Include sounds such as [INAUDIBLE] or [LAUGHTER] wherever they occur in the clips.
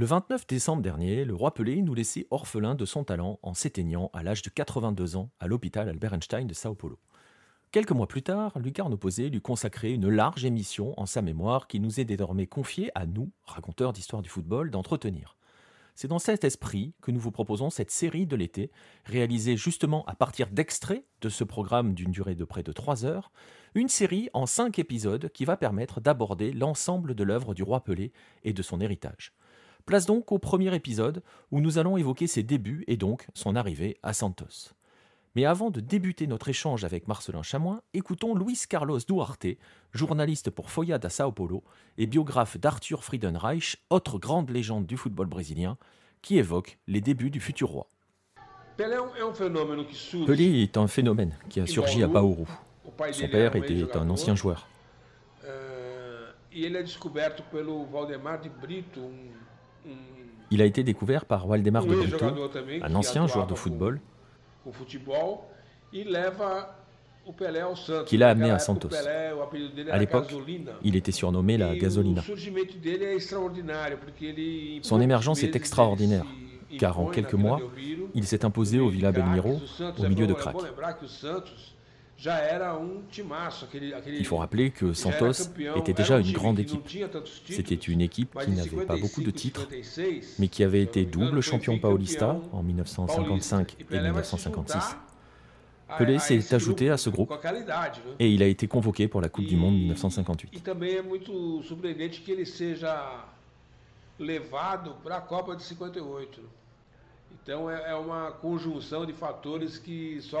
Le 29 décembre dernier, le roi Pelé nous laissait orphelin de son talent en s'éteignant à l'âge de 82 ans à l'hôpital Albert Einstein de Sao Paulo. Quelques mois plus tard, Lucarne Opposé lui consacrait une large émission en sa mémoire qui nous est désormais confiée à nous, raconteurs d'histoire du football, d'entretenir. C'est dans cet esprit que nous vous proposons cette série de l'été, réalisée justement à partir d'extraits de ce programme d'une durée de près de 3 heures, une série en 5 épisodes qui va permettre d'aborder l'ensemble de l'œuvre du roi Pelé et de son héritage. Place donc au premier épisode où nous allons évoquer ses débuts et donc son arrivée à Santos. Mais avant de débuter notre échange avec Marcelin Chamois, écoutons Luis Carlos Duarte, journaliste pour Folha da Sao Paulo et biographe d'Arthur Friedenreich, autre grande légende du football brésilien, qui évoque les débuts du futur roi. Pelé est un phénomène qui a surgi à Bauru. Son père était un ancien joueur. Il a été découvert par Waldemar de Brito, un ancien joueur de football, qui l'a amené à Santos. À l'époque, il était surnommé la gasolina. Son émergence est extraordinaire, car en quelques mois, il s'est imposé au Villa Belmiro au milieu de crack. Il faut rappeler que Santos était déjà une grande équipe. C'était une équipe qui n'avait pas beaucoup de titres, mais qui avait été double champion paulista en 1955 et 1956. Pelé s'est ajouté à ce groupe et il a été convoqué pour la Coupe du Monde 1958.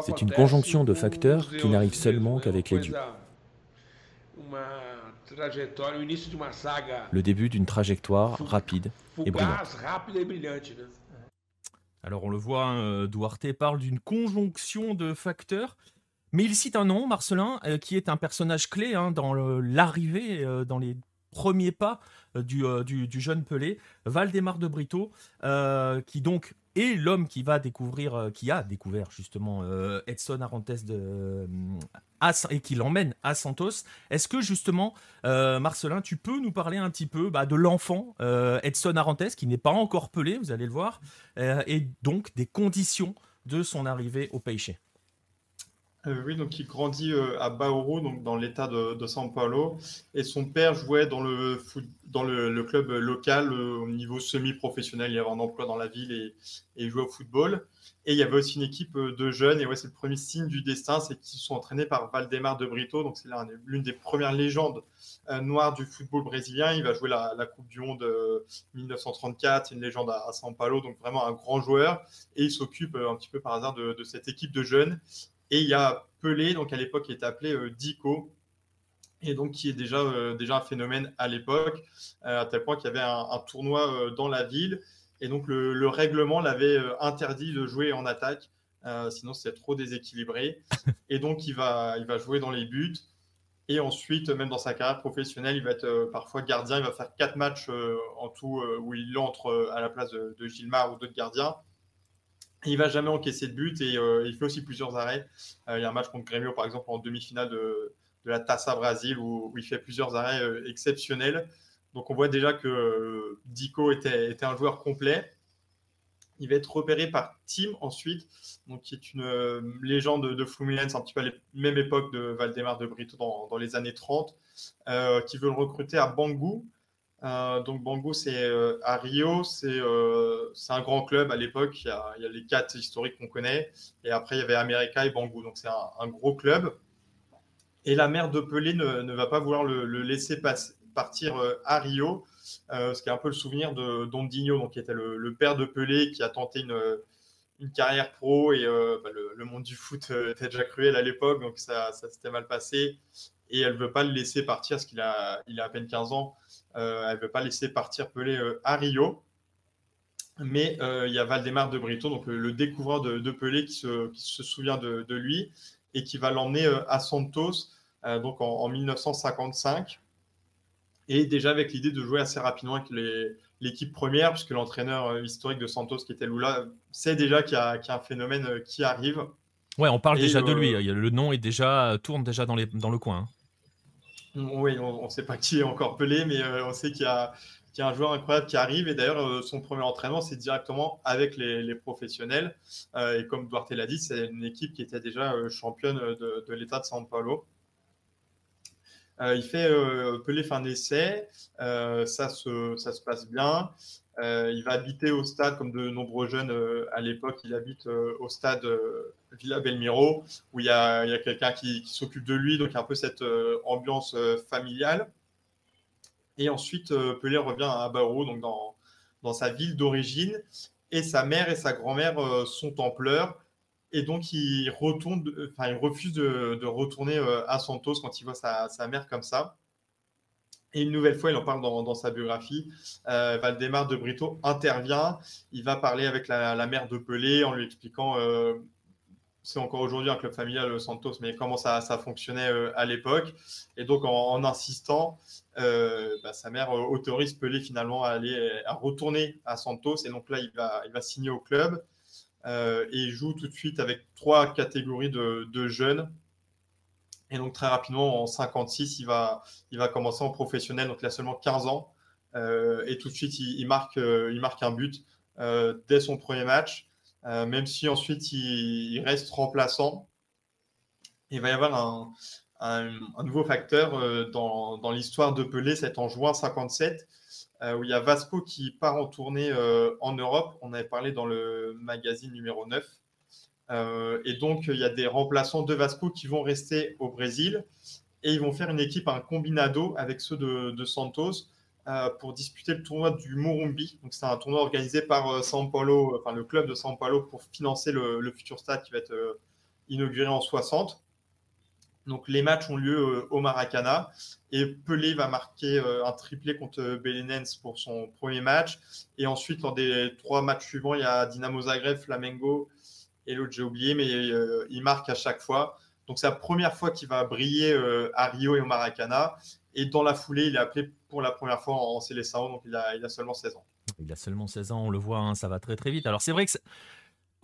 C'est une conjonction de facteurs qui n'arrive seulement qu'avec les dieux. Le début d'une trajectoire rapide et brillante. Alors on le voit, hein, Duarte parle d'une conjonction de facteurs, mais il cite un nom, Marcelin, euh, qui est un personnage clé hein, dans l'arrivée, euh, dans les premiers pas euh, du, du, jeune Pelé, Valdemar de Brito, qui donc est l'homme qui va découvrir, qui a découvert justement Edson Arantes de, et qui l'emmène à Santos. Est-ce que justement, Marcelin, tu peux nous parler un petit peu bah, de l'enfant Edson Arantes, qui n'est pas encore pelé, vous allez le voir, et donc des conditions de son arrivée au Peixe? Euh, oui, donc il grandit euh, à Bauru, donc dans l'état de, São Paulo, et son père jouait dans le, foot, dans le, club local euh, au niveau semi-professionnel. Il avait un emploi dans la ville et, il jouait au football. Et il y avait aussi une équipe de jeunes, et ouais, c'est le premier signe du destin, c'est qu'ils sont entraînés par Valdemar de Brito, donc c'est l'une des premières légendes noires du football brésilien. Il va jouer la, Coupe du Monde 1934, c'est une légende à, São Paulo, donc vraiment un grand joueur, et il s'occupe un petit peu par hasard de cette équipe de jeunes. Et il y a Pelé, donc à l'époque, qui était appelé euh, Dico, et donc qui est déjà, euh, un phénomène à l'époque, euh, à tel point qu'il y avait un, tournoi dans la ville. Et donc le, règlement l'avait interdit de jouer en attaque, sinon c'est trop déséquilibré. Et donc il va, il va jouer dans les buts. Et ensuite, même dans sa carrière professionnelle, il va être parfois gardien. Il va faire quatre matchs en tout où il entre à la place de, de Gilmar ou d'autres gardiens. Il va jamais encaisser de but et euh, il fait aussi plusieurs arrêts. Euh, il y a un match contre Grêmio, par exemple, en demi-finale de, la Taça Brasil où, il fait plusieurs arrêts euh, exceptionnels. Donc on voit déjà que Dico était, un joueur complet. Il va être repéré par Tim ensuite, donc qui est une légende de Fluminense, un petit peu à la même époque de Valdemar de Brito dans, dans les années 30, qui veut le recruter à Bangu, euh, donc Bango, c'est euh, à Rio, euh, c'est un grand club à l'époque. Il, y a les quatre historiques qu'on connaît. Et après, il y avait America et Bango. Donc c'est un, gros club. Et la mère de Pelé ne, va pas vouloir le, laisser partir à Rio, ce qui est un peu le souvenir de Dondinho, donc, qui était le, père de Pelé, qui a tenté une, carrière pro. Et bah, le, monde du foot était déjà cruel à l'époque, donc ça, ça s'était mal passé. Et elle ne veut pas le laisser partir, parce qu'il a, il a à peine 15 ans. Euh, elle ne veut pas laisser partir Pelé euh, à Rio. Mais euh, il y a Valdemar de Brito, donc le, découvreur de, Pelé, qui se, souvient de, lui et qui va l'emmener à Santos donc en, 1955. Et déjà avec l'idée de jouer assez rapidement avec l'équipe première, puisque l'entraîneur historique de Santos, qui était Lula, sait déjà qu'il y, a un phénomène qui arrive. Ouais, on parle déjà de lui. Le nom est déjà tourne déjà dans, le coin. Oui, on ne sait pas qui est encore Pelé, mais euh, on sait qu'il y, a un joueur incroyable qui arrive. Et d'ailleurs, son premier entraînement, c'est directement avec les, professionnels. et comme Duarte l'a dit, c'est une équipe qui était déjà championne de, l'État de São Paulo. il fait Pelé fin d'essai, ça se passe bien. Euh, il va habiter au stade, comme de nombreux jeunes euh, à l'époque, il habite euh, au stade Villa Belmiro, où il y a, quelqu'un qui, s'occupe de lui, donc un peu cette ambiance familiale. Et ensuite, Pelé revient à Bauru, donc dans, sa ville d'origine, et sa mère et sa grand-mère sont en pleurs. Et donc, il, refuse de, retourner à Santos quand il voit sa mère comme ça. Et une nouvelle fois, il en parle dans, sa biographie. Euh, Valdemar de Brito intervient. Il va parler avec la, mère de Pelé en lui expliquant, euh, c'est encore aujourd'hui un club familial, Santos, mais comment ça, fonctionnait euh, à l'époque. Et donc, en, insistant, euh, bah, sa mère autorise Pelé finalement à, aller, à retourner à Santos. Et donc là, il va, signer au club. et il joue tout de suite avec trois catégories de jeunes et donc très rapidement, en 56, il va, il va commencer en professionnel, donc il a seulement 15 ans. Euh, et tout de suite, il, marque, euh, il marque un but euh, dès son premier match, même si ensuite il, reste remplaçant. Il va y avoir un, un, nouveau facteur dans, dans l'histoire de Pelé, c'est en juin 57, où il y a Vasco qui part en tournée en Europe. On avait parlé dans le magazine numéro 9. Euh, et donc, il y a des remplaçants de Vasco qui vont rester au Brésil et ils vont faire une équipe, un combinado avec ceux de, Santos euh, pour disputer le tournoi du Morumbi. Donc, c'est un tournoi organisé par euh, São Paulo, enfin le club de São Paulo pour financer le, futur stade qui va être inauguré en 60. Donc, les matchs ont lieu au Maracana et Pelé va marquer un triplé contre Belenenses pour son premier match. Et ensuite, lors des trois matchs suivants, il y a Dinamo Zagreb, Flamengo et l'autre j'ai oublié, mais euh, il marque à chaque fois. Donc c'est la première fois qu'il va briller euh, à Rio et au Maracana. Et dans la foulée, il est appelé pour la première fois en Célestin, donc il a, seulement 16 ans. Il a seulement 16 ans, on le voit, hein, ça va très très vite. Alors c'est vrai que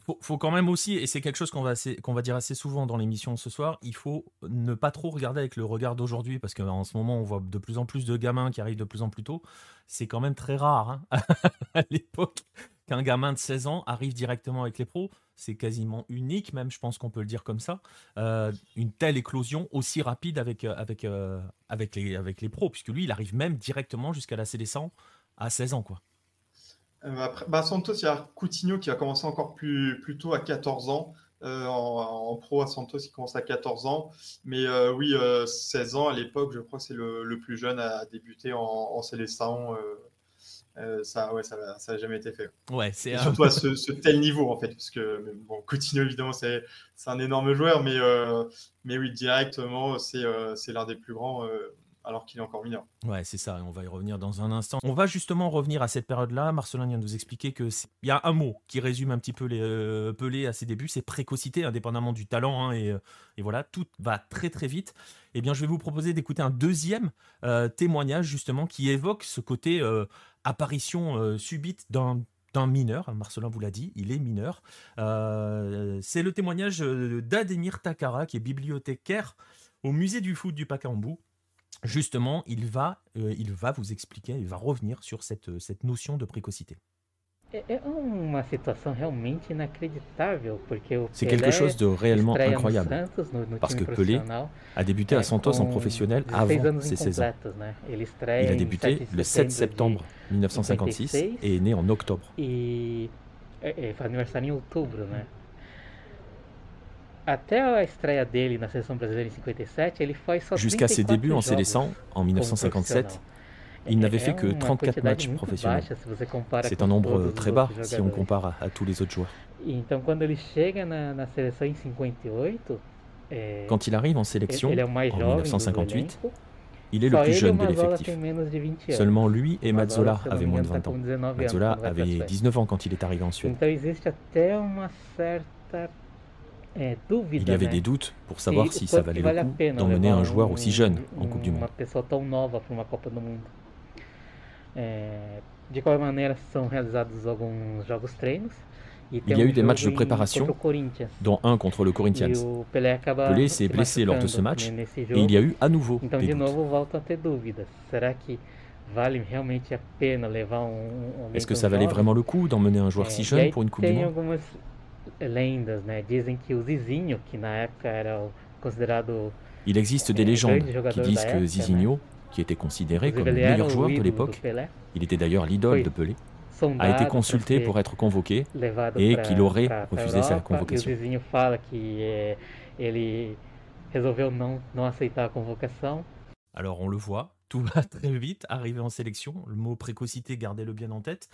faut, faut, quand même aussi, et c'est quelque chose qu'on va, dire assez souvent dans l'émission ce soir, il faut ne pas trop regarder avec le regard d'aujourd'hui, parce qu'en ce moment, on voit de plus en plus de gamins qui arrivent de plus en plus tôt. C'est quand même très rare hein, [LAUGHS] à l'époque qu'un gamin de 16 ans arrive directement avec les pros c'est quasiment unique, même, je pense qu'on peut le dire comme ça, euh, une telle éclosion aussi rapide avec, euh, euh, avec, les, pros, puisque lui, il arrive même directement jusqu'à la C100 à 16 ans. Quoi. Après, bah, Santos, il y a Coutinho qui a commencé encore plus, plus tôt à 14 ans. en, pro à Santos, il commence à 14 ans. Mais oui, 16 ans à l'époque, je crois que c'est le, plus jeune à débuter en, en Célestin. Euh, ça, ouais, ça n'a jamais été fait. Ouais, c'est surtout à [LAUGHS] ce, tel niveau en fait, parce que bon, Coutinho évidemment c'est un énorme joueur, mais euh, mais oui directement c'est euh, c'est l'un des plus grands alors qu'il est encore mineur. Ouais, c'est ça, on va y revenir dans un instant. On va justement revenir à cette période-là. Marcelin vient de nous expliquer qu'il y a un mot qui résume un petit peu les euh, Pelé à ses débuts, c'est précocité, indépendamment du talent. Hein, et, et, voilà, tout va très très vite. Eh bien, je vais vous proposer d'écouter un deuxième témoignage justement qui évoque ce côté apparition euh, subite d'un mineur, Marcelin vous l'a dit, il est mineur. Euh, c'est le témoignage euh, d'Ademir Takara, qui est bibliothécaire au musée du foot du Pacaembu. Justement, il va, il va vous expliquer, il va revenir sur cette, cette notion de précocité. C'est quelque chose de réellement incroyable, parce que Pelé a débuté à Santos en professionnel avant ses 16 ans. Il a débuté le 7 septembre 1956 et est né en octobre. Jusqu'à ses débuts en séleção en 1957, il n'avait fait que 34 matchs professionnels. C'est un nombre très bas si on compare à, tous les autres joueurs. Quand il arrive en sélection en 1958, il est le plus jeune de l'effectif. Seulement lui et Mazzola avaient moins de 20 ans. Mazzola avait 19 ans quand il est arrivé en Suède. Il y avait des doutes pour savoir si ça valait le coup d'emmener un joueur aussi jeune en Coupe du Monde. Il y a eu des matchs de préparation, dont un contre le Corinthians. Pelé s'est blessé lors de ce match et il y a eu à nouveau des doutes. um, um Est-ce que ça valait vraiment le coup d'emmener un joueur si jeune pour une Coupe du Monde? Lendas, né? Dizem que o Zizinho, que na época era o considerado Il existe des légendes qui disent que Zizinho, qui était considéré comme le meilleur joueur de l'époque, Pelé, il était d'ailleurs l'idole de Pelé, a été consulté pour être convoqué et qu'il aurait refusé sa convocation. E o Zizinho fala que é, ele resolveu não, não aceitar a convocação. Alors on le voit, tout va [LAUGHS] très vite, arriver en sélection, le mot précocité, gardez-le bien en tête.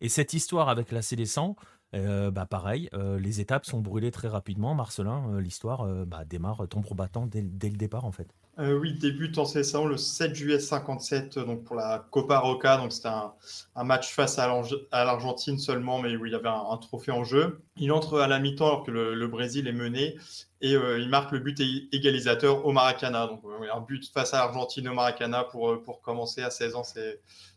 Et cette histoire avec la C100, euh, bah pareil, euh, les étapes sont brûlées très rapidement. Marcelin, euh, l'histoire bah, démarre tambour battant dès, le départ en fait. Oui, débute en C100 le 7 juillet 57 euh, donc pour la Copa Roca. Donc c'était un, match face à l'Arge- à l'Argentine seulement, mais où il y avait un, trophée en jeu. Il entre à la mi-temps alors que le, Brésil est mené et il marque le but égalisateur au Maracana. Un but face à l'Argentine au Maracana pour, pour commencer à 16 ans,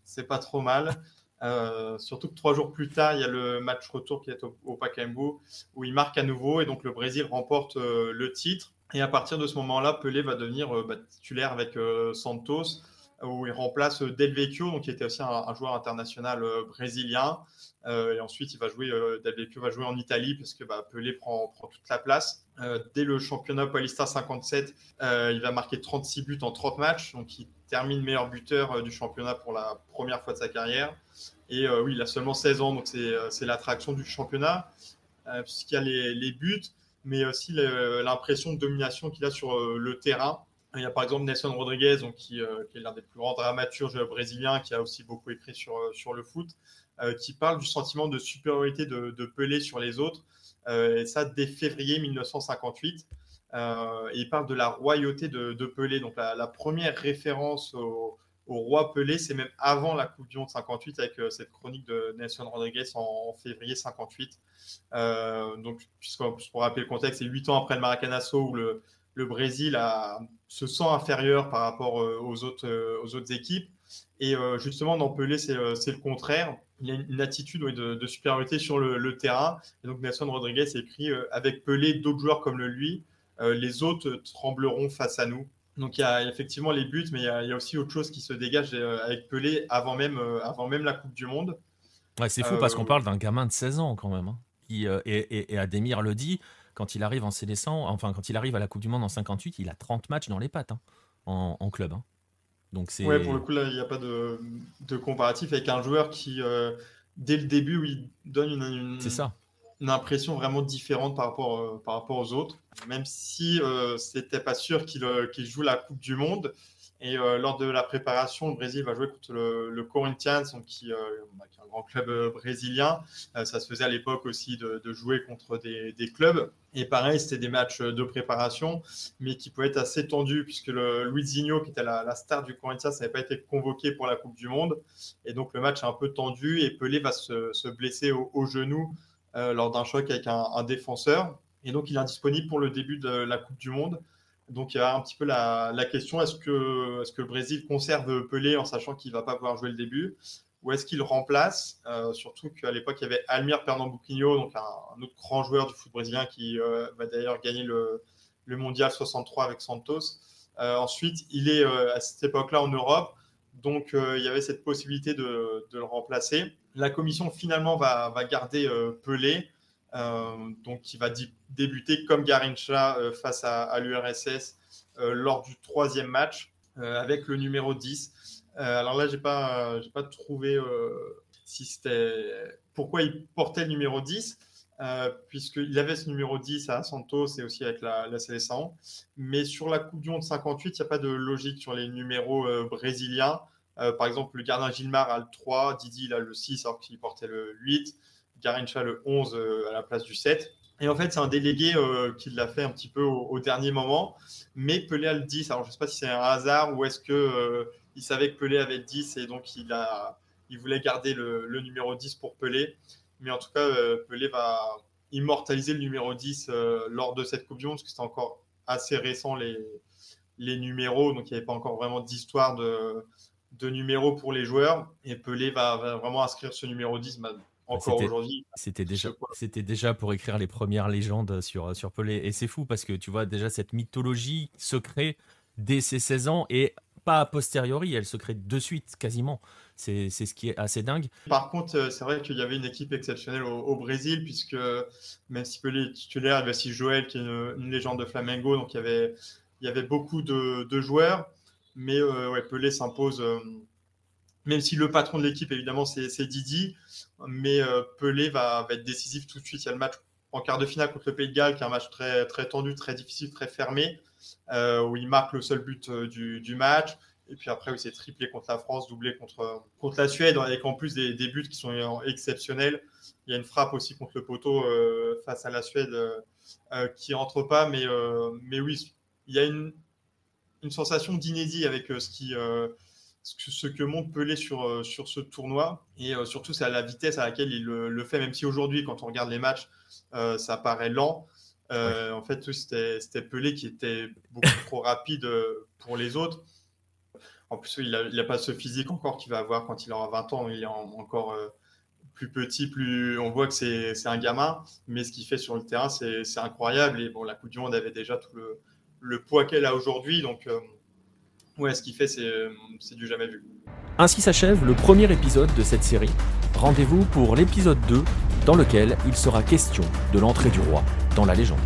c'est pas trop mal. Euh, surtout que trois jours plus tard, il y a le match retour qui est au, au Pacaembu où il marque à nouveau et donc le Brésil remporte euh, le titre. Et à partir de ce moment-là, Pelé va devenir euh, bah, titulaire avec Santos, où il remplace Del Vecchio, donc qui était aussi un, joueur international brésilien. Et ensuite, il va jouer, Del Vecchio va jouer en Italie parce que bah, Pelé prend, prend toute la place. Dès le championnat Paulista 57, euh, il va marquer 36 buts en 30 matchs, donc il termine meilleur buteur du championnat pour la première fois de sa carrière. Et euh, oui, il a seulement 16 ans, donc c'est euh, c'est l'attraction du championnat, euh, puisqu'il y a les, les buts, mais aussi l'impression de domination qu'il a sur le terrain. Il y a par exemple Nelson Rodriguez, donc, qui, qui est l'un des plus grands dramaturges brésiliens, qui a aussi beaucoup écrit sur, sur le foot, qui parle du sentiment de supériorité de, de Pelé sur les autres, et ça dès février 1958. Euh, et il parle de la royauté de, de Pelé. Donc la première référence au, au roi Pelé, c'est même avant la Coupe du Monde 58 avec euh, cette chronique de Nelson Rodriguez en, février 58. Euh, donc, pour rappeler le contexte, c'est huit ans après le Maracanazo où le, le Brésil a, se sent inférieur par rapport euh, aux, autres, euh, aux autres équipes. Et justement, dans Pelé, c'est le contraire. Il y a une, attitude de, supériorité sur le, terrain. Et donc, Nelson Rodriguez écrit Avec Pelé, d'autres joueurs comme lui, les autres trembleront face à nous. Donc il y a effectivement les buts, mais il y a, il y a aussi autre chose qui se dégage euh, avec Pelé avant même, euh, avant même la Coupe du Monde. Ouais, c'est fou Euh, parce qu'on parle d'un gamin de 16 ans quand même. hein, qui, et, et- et Ademir le dit, quand il arrive en C100, enfin quand il arrive à la Coupe du Monde en 58, il a 30 matchs dans les pattes hein, en, en club. hein. Donc c'est. Ouais, pour le coup, là, il n'y a pas de, de comparatif avec un joueur qui, euh, dès le début, il donne une, une- C'est ça. Une impression vraiment différente par rapport, euh, par rapport aux autres. Même si euh, c'était pas sûr qu'il euh, joue la Coupe du Monde. Et euh, lors de la préparation, le Brésil va jouer contre le, le Corinthians, qui, euh, qui est un grand club brésilien. Ça se faisait à l'époque aussi de, jouer contre des, clubs. Et pareil, c'était des matchs de préparation, mais qui pouvaient être assez tendus, puisque le Luizinho, qui était la, star du Corinthians, n'avait pas été convoqué pour la Coupe du Monde. Et donc le match est un peu tendu, et Pelé va se, se blesser au, genou lors d'un choc avec un, défenseur. Et donc, il est indisponible pour le début de la Coupe du Monde. Donc, il y a un petit peu la, question est-ce que, le Brésil conserve Pelé en sachant qu'il ne va pas pouvoir jouer le début? Ou est-ce qu'il remplace? Euh, Surtout qu'à l'époque, il y avait Almir Pernambuquinho, donc un, autre grand joueur du foot brésilien qui euh, va d'ailleurs gagner le, mondial 63 avec Santos. Euh, ensuite, il est euh, à cette époque-là en Europe. Donc, euh, il y avait cette possibilité de le remplacer. La commission, finalement, va, garder euh, Pelé, euh, donc qui va débuter comme Garincha euh, face à, l'URSS lors du troisième match avec le numéro 10. Euh, alors là, pas, j'ai pas trouvé si c'était pourquoi il portait le numéro 10. euh, puisqu'il avait ce numéro 10 à Santos et aussi avec la, la. Mais sur la Coupe du Monde 58, il n'y a pas de logique sur les numéros brésiliens. Euh, par exemple, le gardien Gilmar a le 3, Didi il a le 6 alors qu'il portait le 8, Garincha le 11 euh, à la place du 7. Et en fait, c'est un délégué euh, qui l'a fait un petit peu au, dernier moment, mais Pelé a le 10. Alors, je ne sais pas si c'est un hasard ou est-ce que euh, il savait que Pelé avait le 10 et donc il, a, il voulait garder le, numéro 10 pour Pelé. Mais en tout cas, Pelé va immortaliser le numéro 10 euh, lors de cette Coupe du Monde, parce que c'était encore assez récent les, les numéros, donc il n'y avait pas encore vraiment d'histoire de, de numéros pour les joueurs. Et Pelé va, va vraiment inscrire ce numéro 10 bah, encore C'était- aujourd'hui. Déjà, c'était déjà pour écrire les premières légendes sur, sur Pelé. Et c'est fou parce que tu vois déjà cette mythologie se crée dès ses 16 ans et pas a posteriori, elle se crée de suite quasiment. C'est ce qui est assez dingue. Par contre, euh, c'est vrai qu'il y avait une équipe exceptionnelle au, Brésil, puisque même si Pelé est titulaire, il y avait aussi Joël qui est une, légende de Flamengo, donc il y avait, il y avait beaucoup de, joueurs. Mais euh, Pelé s'impose, euh, même si le patron de l'équipe, évidemment, c'est Didi, mais Pelé va, être décisif tout de suite. Il y a le match en quart de finale contre le Pays de Galles, qui est un match très, très tendu, très difficile, très fermé, où il marque le seul but du, match. Et puis après, c'est triplé contre la France, doublé contre, contre la Suède, avec en plus des, buts qui sont exceptionnels. Il y a une frappe aussi contre le poteau euh, face à la Suède euh, euh, qui rentre pas, mais, mais oui, il y a une, une sensation d'inédit avec ce, qui, ce que montre Pelé sur, sur ce tournoi. Et surtout, c'est à la vitesse à laquelle il le, fait, même si aujourd'hui, quand on regarde les matchs, ça paraît lent. En fait, c'était Pelé qui était beaucoup trop rapide pour les autres. En plus, il n'a pas ce physique encore qu'il va avoir quand il aura 20 ans. Il est encore euh, plus petit, plus on voit que c'est un gamin, mais ce qu'il fait sur le terrain, c'est incroyable. Et bon, la Coupe du Monde avait déjà tout le, poids qu'elle a aujourd'hui. Donc, euh, ouais, ce qu'il fait, c'est du jamais vu. Ainsi s'achève le premier épisode de cette série. Rendez-vous pour l'épisode 2, dans lequel il sera question de l'entrée du roi dans la légende.